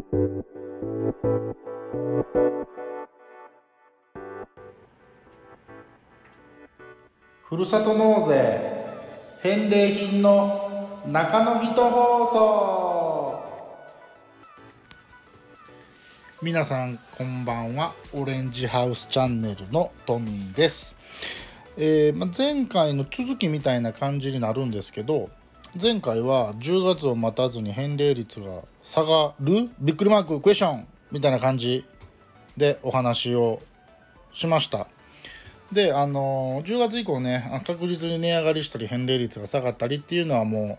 ふるさと納税返礼品の中の人放送。皆さんこんばんは。オレンジハウスチャンネルのトミーです、えーま、前回の続きみたいな感じになるんですけど前回は10月を待たずに返礼率が下がるびっくりマーククエスチョンみたいな感じでお話をしました。であの10月以降ね確実に値上がりしたり返礼率が下がったりっていうのはも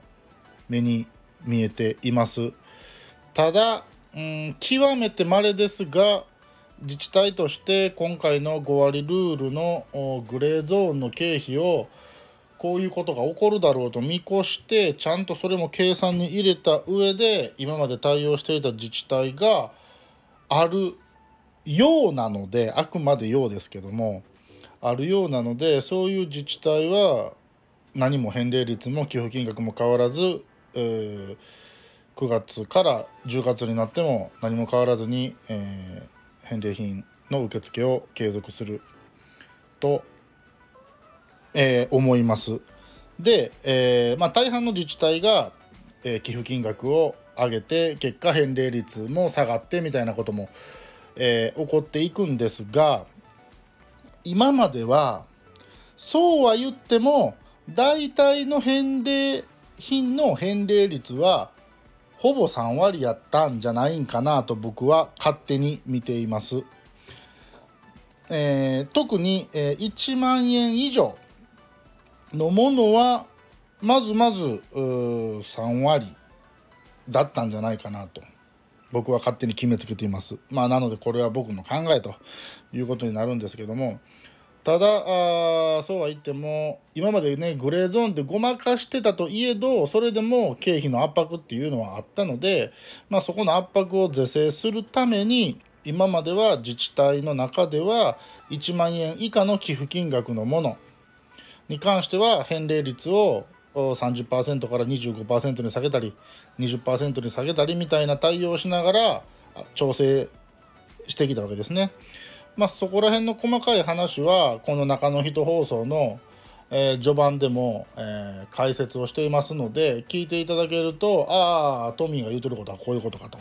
う目に見えています。ただ、うん、極めて稀ですが自治体として今回の5割ルールのグレーゾーンの経費をこういうことが起こるだろうと見越してちゃんとそれも計算に入れた上で今まで対応していた自治体があるようなのであくまでようですけどもあるようなのでそういう自治体は何も返礼率も寄付金額も変わらず、え、9月から10月になっても何も変わらずに、え、返礼品の受付を継続すると、えー、思います。で、えまあ、大半の自治体が、え寄付金額を上げて結果返礼率も下がってみたいなことも、え起こっていくんですが今まではそうは言っても大体の返礼品の返礼率はほぼ3割やったんじゃないんかなと僕は勝手に見ています。えー、特に、えー、1万円以上のものはまずまず3割だったんじゃないかなと僕は勝手に決めつけています。まあ、なのでこれは僕の考えということになるんですけどもただあそうは言っても今までねグレーゾーンってごまかしてたといえどそれでも経費の圧迫っていうのはあったので、まあ、そこの圧迫を是正するために今までは自治体の中では1万円以下の寄付金額のものに関しては返礼率を30%から25%に下げたり20%に下げたりみたいな対応をしながら調整してきたわけですね。まあ、そこら辺の細かい話はこの中の人放送の、えー、序盤でも、えー、解説をしていますので聞いていただけるとああトミーが言うてることはこういうことかと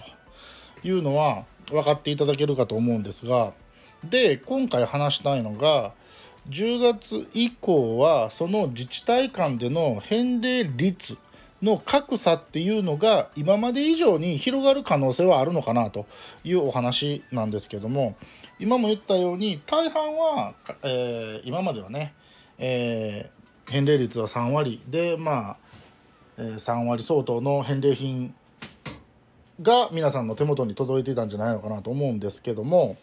いうのは分かっていただけるかと思うんですがで今回話したいのが10月以降はその自治体間での返礼率の格差っていうのが今まで以上に広がる可能性はあるのかなというお話なんですけども今も言ったように大半は、えー、今まではね、えー、返礼率は3割でまあ、えー、3割相当の返礼品が皆さんの手元に届いていたんじゃないのかなと思うんですけども、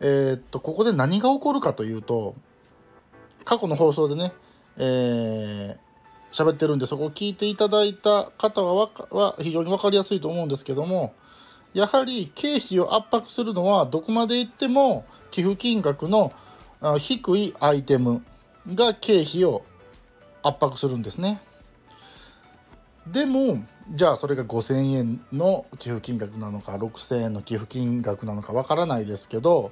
えー、っとここで何が起こるかというと過去の放送でね、えー、喋ってるんでそこを聞いていただいた方はは非常に分かりやすいと思うんですけどもやはり経費を圧迫するのはどこまでいっても寄付金額の低いアイテムが経費を圧迫するんですね。でもじゃあそれが5,000円の寄付金額なのか6,000円の寄付金額なのかわからないですけど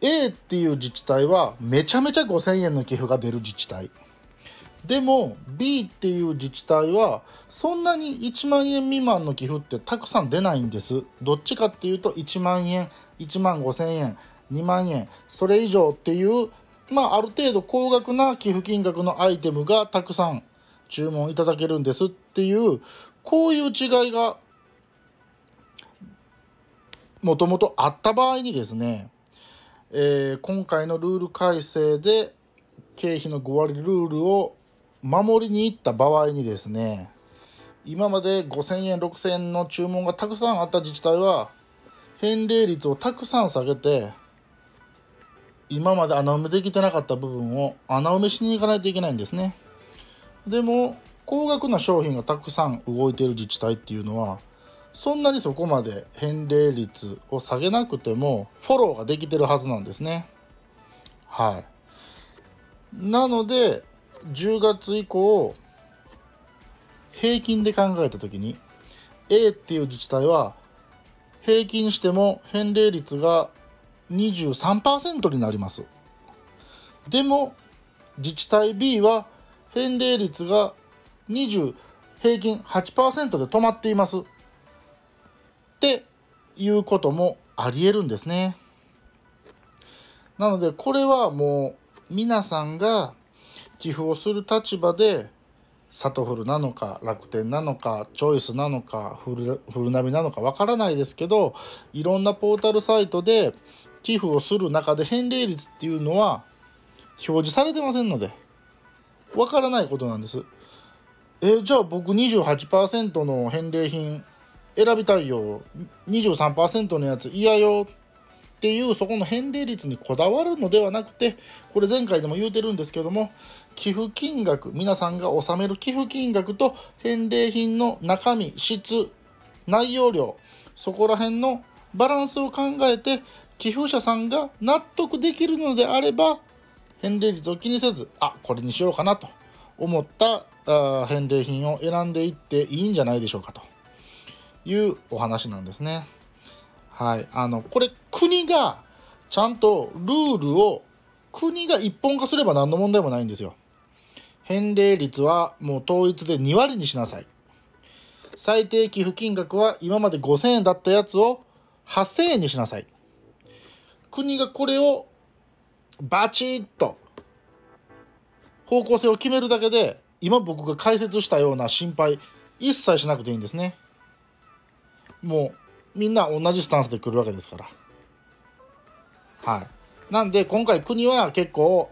A っていう自治体はめちゃめちゃ5,000円の寄付が出る自治体。でも B っていう自治体はそんなに1万円未満の寄付ってたくさん出ないんです。どっちかっていうと1万円1万5,000円2万円それ以上っていうまあある程度高額な寄付金額のアイテムがたくさん注文いただけるんですっていうこういう違いがもともとあった場合にですねえー、今回のルール改正で経費の5割ルールを守りに行った場合にですね今まで5000円6000円の注文がたくさんあった自治体は返礼率をたくさん下げて今まで穴埋めできてなかった部分を穴埋めしに行かないといけないんですね。でも高額な商品がたくさん動いている自治体っていうのはそんなにそこまで返礼率を下げなくてもフォローができてるはずなんですね。はい。なので10月以降平均で考えた時に A っていう自治体は平均しても返礼率が23%になりますでも自治体 B は返礼率が20平均8%で止まっていますっていうこともありえるんですねなのでこれはもう皆さんが寄付をする立場でサトフルなのか楽天なのかチョイスなのかフルフルナビなのかわからないですけどいろんなポータルサイトで寄付をする中で返礼率っていうのは表示されてませんのでわからないことなんです。えじゃあ僕28%の返礼品選びたいよ。23%のやつ嫌よっていうそこの返礼率にこだわるのではなくてこれ前回でも言うてるんですけども寄付金額皆さんが納める寄付金額と返礼品の中身質内容量そこら辺のバランスを考えて寄付者さんが納得できるのであれば返礼率を気にせずあこれにしようかなと思った返礼品を選んでいっていいんじゃないでしょうかと。いうお話なんですね。はい、あのこれ国がちゃんとルールを国が一本化すれば何の問題もないんですよ。返礼率はもう統一で2割にしなさい。最低寄付金額は今まで5000円だったやつを8000円にしなさい。国がこれをバチッと方向性を決めるだけで今僕が解説したような心配一切しなくていいんですね。もうみんな同じスタンスで来るわけですから。はい。なんで今回国は結構、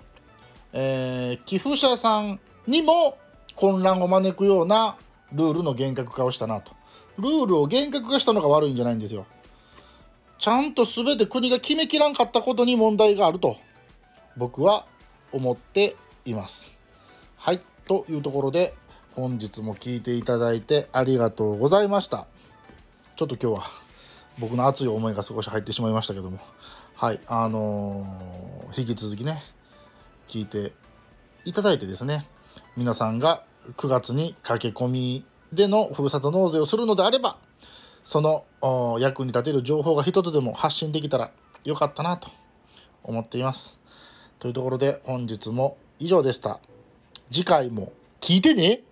えー、寄付者さんにも混乱を招くようなルールの厳格化をしたなと。ルールを厳格化したのが悪いんじゃないんですよ。ちゃんと全て国が決めきらんかったことに問題があると僕は思っています。はい。というところで本日も聞いていただいてありがとうございました。ちょっと今日は僕の熱い思いが少し入ってしまいましたけどもはいあのー、引き続きね聞いていただいてですね皆さんが9月に駆け込みでのふるさと納税をするのであればその役に立てる情報が一つでも発信できたらよかったなと思っています。というところで本日も以上でした。次回も聞いてね